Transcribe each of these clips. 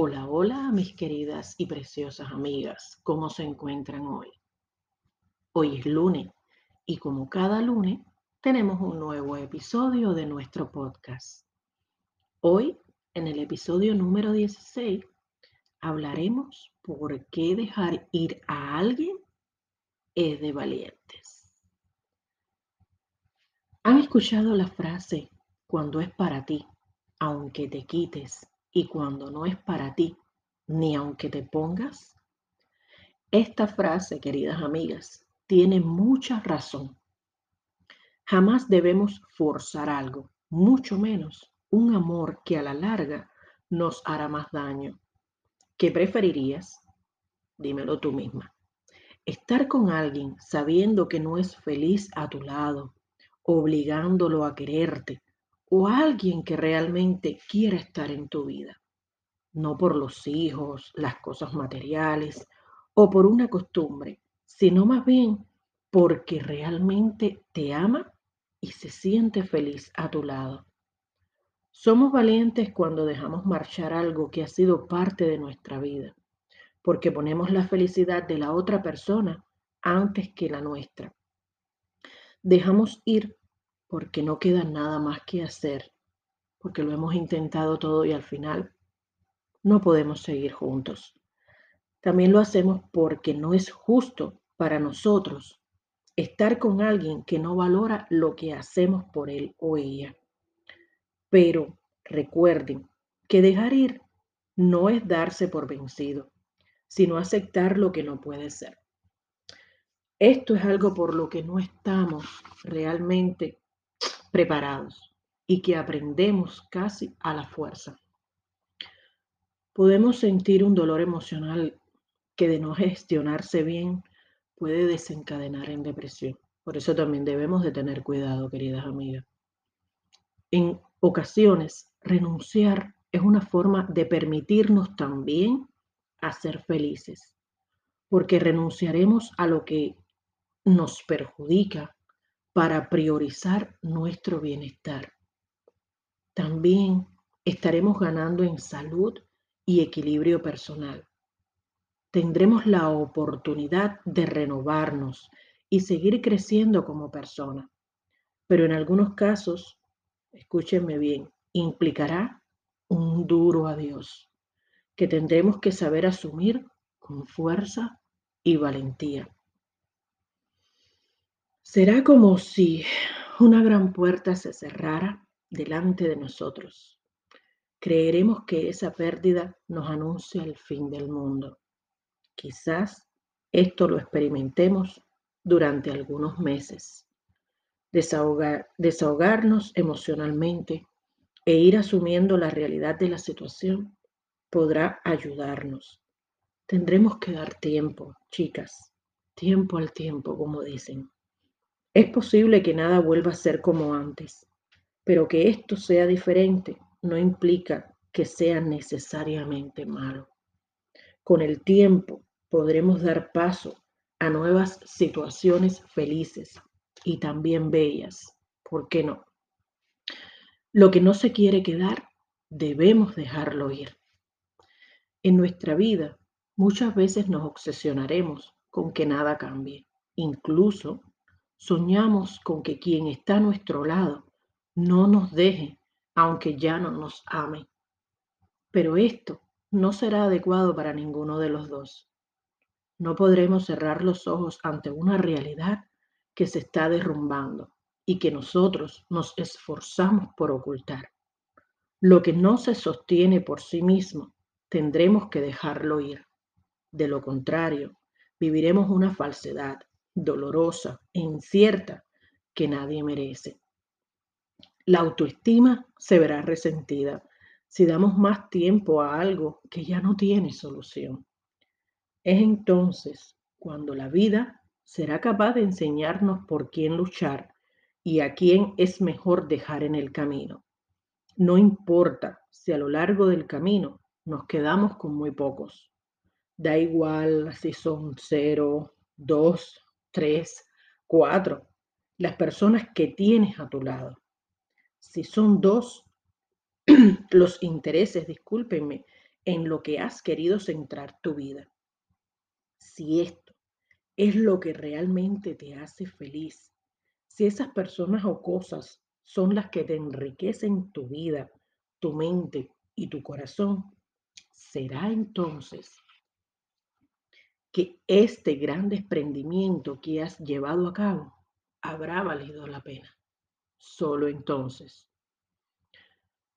Hola, hola, mis queridas y preciosas amigas. ¿Cómo se encuentran hoy? Hoy es lunes y como cada lunes tenemos un nuevo episodio de nuestro podcast. Hoy, en el episodio número 16, hablaremos por qué dejar ir a alguien es de valientes. ¿Han escuchado la frase cuando es para ti, aunque te quites, y cuando no es para ti, ni aunque te pongas? Esta frase, queridas amigas, tiene mucha razón. Jamás debemos forzar algo, mucho menos un amor que a la larga nos hará más daño. ¿Qué preferirías? Dímelo tú misma. Estar con alguien sabiendo que no es feliz a tu lado, obligándolo a quererte, o alguien que realmente quiera estar en tu vida. No por los hijos, las cosas materiales o por una costumbre, sino más bien porque realmente te ama y se siente feliz a tu lado. Somos valientes cuando dejamos marchar algo que ha sido parte de nuestra vida, porque ponemos la felicidad de la otra persona antes que la nuestra. Dejamos ir porque no queda nada más que hacer, porque lo hemos intentado todo y al final no podemos seguir juntos. También lo hacemos porque no es justo para nosotros estar con alguien que no valora lo que hacemos por él o ella. Pero recuerden que dejar ir no es darse por vencido, sino aceptar lo que no puede ser. Esto es algo por lo que no estamos realmente preparados y que aprendemos casi a la fuerza. Podemos sentir un dolor emocional que de no gestionarse bien puede desencadenar en depresión. Por eso también debemos de tener cuidado, queridas amigas. En ocasiones, renunciar es una forma de permitirnos también a ser felices, porque renunciaremos a lo que nos perjudica para priorizar nuestro bienestar. También estaremos ganando en salud y equilibrio personal tendremos la oportunidad de renovarnos y seguir creciendo como persona. Pero en algunos casos, escúchenme bien, implicará un duro adiós que tendremos que saber asumir con fuerza y valentía. Será como si una gran puerta se cerrara delante de nosotros. Creeremos que esa pérdida nos anuncia el fin del mundo. Quizás esto lo experimentemos durante algunos meses. desahogarnos emocionalmente e ir asumiendo la realidad de la situación podrá ayudarnos. Tendremos que dar tiempo, chicas, tiempo al tiempo, como dicen. Es posible que nada vuelva a ser como antes, pero que esto sea diferente no implica que sea necesariamente malo. Con el tiempo podremos dar paso a nuevas situaciones felices y también bellas. ¿Por qué no? Lo que no se quiere quedar, debemos dejarlo ir. En nuestra vida, muchas veces nos obsesionaremos con que nada cambie. Incluso soñamos con que quien está a nuestro lado no nos deje, aunque ya no nos ame. Pero esto no será adecuado para ninguno de los dos. No podremos cerrar los ojos ante una realidad que se está derrumbando y que nosotros nos esforzamos por ocultar. Lo que no se sostiene por sí mismo, tendremos que dejarlo ir. De lo contrario, viviremos una falsedad dolorosa e incierta que nadie merece. La autoestima se verá resentida si damos más tiempo a algo que ya no tiene solución. Es entonces cuando la vida será capaz de enseñarnos por quién luchar y a quién es mejor dejar en el camino. No importa si a lo largo del camino nos quedamos con muy pocos. Da igual si son cero, dos, tres, cuatro, las personas que tienes a tu lado. Si son dos, los intereses, discúlpenme, en lo que has querido centrar tu vida. Si esto es lo que realmente te hace feliz, si esas personas o cosas son las que te enriquecen tu vida, tu mente y tu corazón, será entonces que este gran desprendimiento que has llevado a cabo habrá valido la pena. Solo entonces.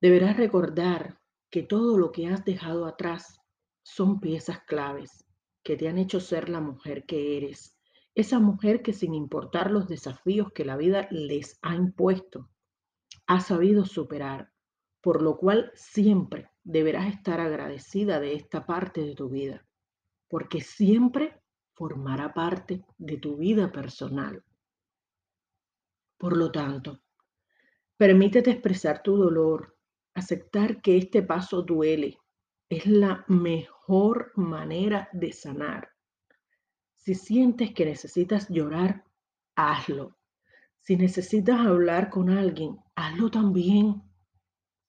Deberás recordar que todo lo que has dejado atrás son piezas claves que te han hecho ser la mujer que eres. Esa mujer que sin importar los desafíos que la vida les ha impuesto, ha sabido superar, por lo cual siempre deberás estar agradecida de esta parte de tu vida, porque siempre formará parte de tu vida personal. Por lo tanto, permítete expresar tu dolor, aceptar que este paso duele, es la mejor manera de sanar. Si sientes que necesitas llorar, hazlo. Si necesitas hablar con alguien, hazlo también.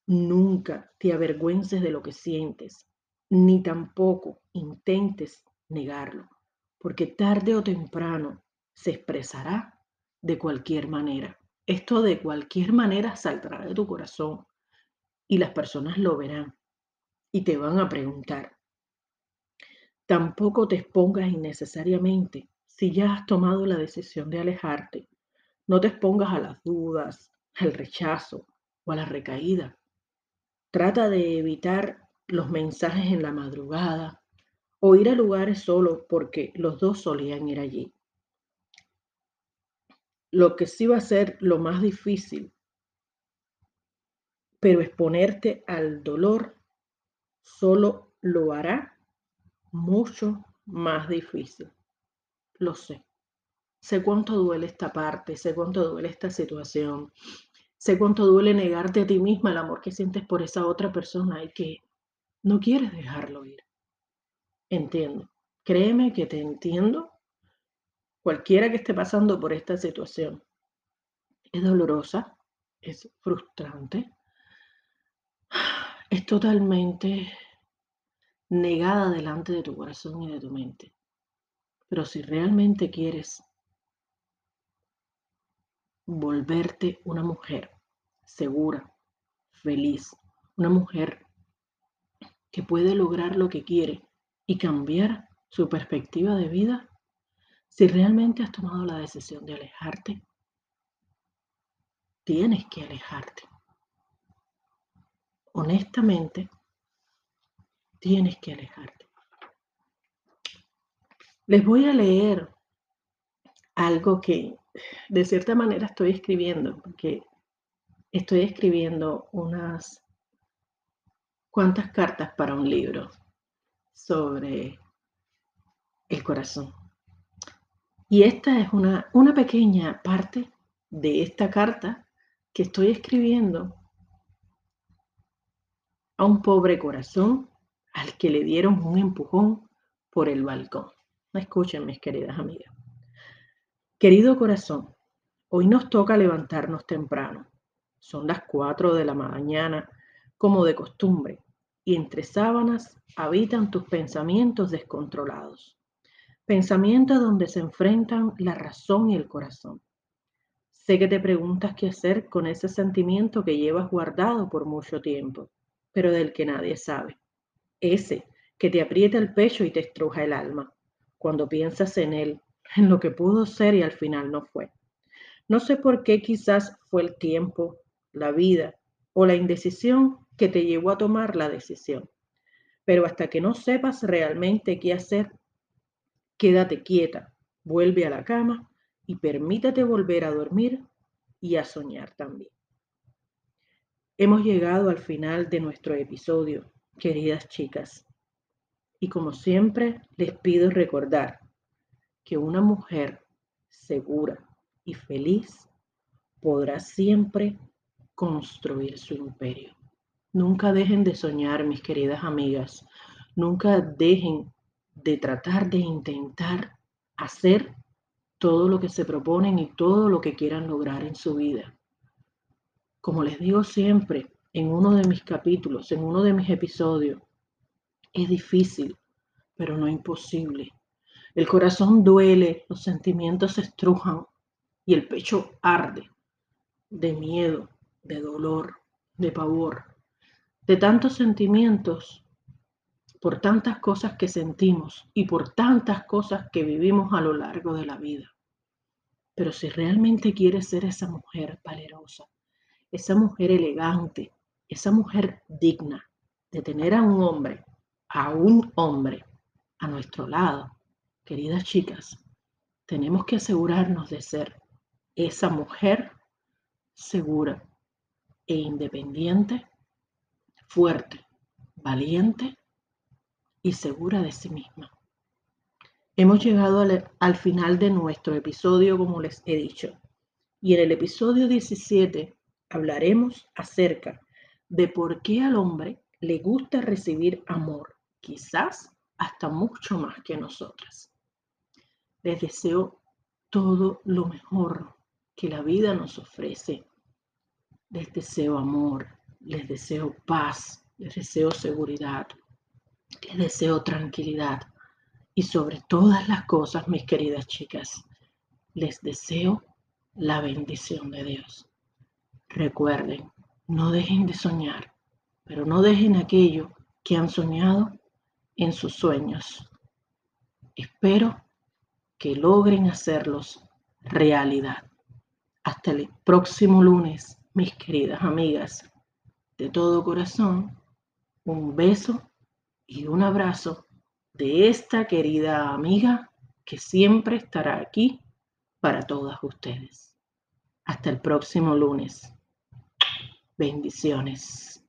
Nunca te avergüences de lo que sientes, ni tampoco intentes negarlo, porque tarde o temprano se expresará de cualquier manera. Esto de cualquier manera saldrá de tu corazón y las personas lo verán y te van a preguntar. Tampoco te expongas innecesariamente si ya has tomado la decisión de alejarte. No te expongas a las dudas, al rechazo o a la recaída. Trata de evitar los mensajes en la madrugada o ir a lugares solo porque los dos solían ir allí. Lo que sí va a ser lo más difícil, pero exponerte al dolor solo lo hará mucho más difícil. Lo sé. Sé cuánto duele esta parte, sé cuánto duele esta situación, sé cuánto duele negarte a ti misma el amor que sientes por esa otra persona y que no quieres dejarlo ir. Entiendo. Créeme que te entiendo Cualquiera que esté pasando por esta situación es dolorosa, es frustrante, es totalmente negada delante de tu corazón y de tu mente. Pero si realmente quieres volverte una mujer segura, feliz, una mujer que puede lograr lo que quiere y cambiar su perspectiva de vida, si realmente has tomado la decisión de alejarte, tienes que alejarte. Honestamente, tienes que alejarte. Les voy a leer algo que de cierta manera estoy escribiendo, porque estoy escribiendo unas cuantas cartas para un libro sobre el corazón. Y esta es una, una pequeña parte de esta carta que estoy escribiendo a un pobre corazón al que le dieron un empujón por el balcón. Escuchen, mis queridas amigas. Querido corazón, hoy nos toca levantarnos temprano. Son las 4 de la mañana, como de costumbre, y entre sábanas habitan tus pensamientos descontrolados pensamientos donde se enfrentan la razón y el corazón. Sé que te preguntas qué hacer con ese sentimiento que llevas guardado por mucho tiempo, pero del que nadie sabe. Ese que te aprieta el pecho y te estruja el alma, cuando piensas en él, en lo que pudo ser y al final no fue. No sé por qué quizás fue el tiempo, la vida o la indecisión que te llevó a tomar la decisión. Pero hasta que no sepas realmente qué hacer, Quédate quieta, vuelve a la cama y permítete volver a dormir y a soñar también. Hemos llegado al final de nuestro episodio, queridas chicas. Y como siempre, les pido recordar que una mujer segura y feliz podrá siempre construir su imperio. Nunca dejen de soñar, mis queridas amigas. Nunca dejen de tratar de intentar hacer todo lo que se proponen y todo lo que quieran lograr en su vida. Como les digo siempre en uno de mis capítulos, en uno de mis episodios, Es difícil, pero no imposible. El corazón duele, los sentimientos se estrujan y el pecho arde de miedo, de dolor, de pavor, de tantos sentimientos, por tantas cosas que sentimos y por tantas cosas que vivimos a lo largo de la vida. Pero si realmente quieres ser esa mujer valerosa, esa mujer elegante, esa mujer digna de tener a un hombre, a un hombre a nuestro lado, queridas chicas, tenemos que asegurarnos de ser esa mujer segura e independiente, fuerte, valiente y segura de sí misma. Hemos llegado al, al, final de nuestro episodio, como les he dicho. Y en el episodio 17 hablaremos acerca de por qué al hombre le gusta recibir amor, quizás hasta mucho más que nosotras. Les deseo todo lo mejor que la vida nos ofrece. Les deseo amor, les deseo paz, les deseo seguridad, les deseo tranquilidad y sobre todas las cosas, mis queridas chicas, les deseo la bendición de Dios. Recuerden, no dejen de soñar, pero no dejen aquello que han soñado en sus sueños. Espero que logren hacerlos realidad. Hasta el próximo lunes, mis queridas amigas. De todo corazón, un beso y un abrazo de esta querida amiga que siempre estará aquí para todas ustedes. Hasta el próximo lunes. Bendiciones.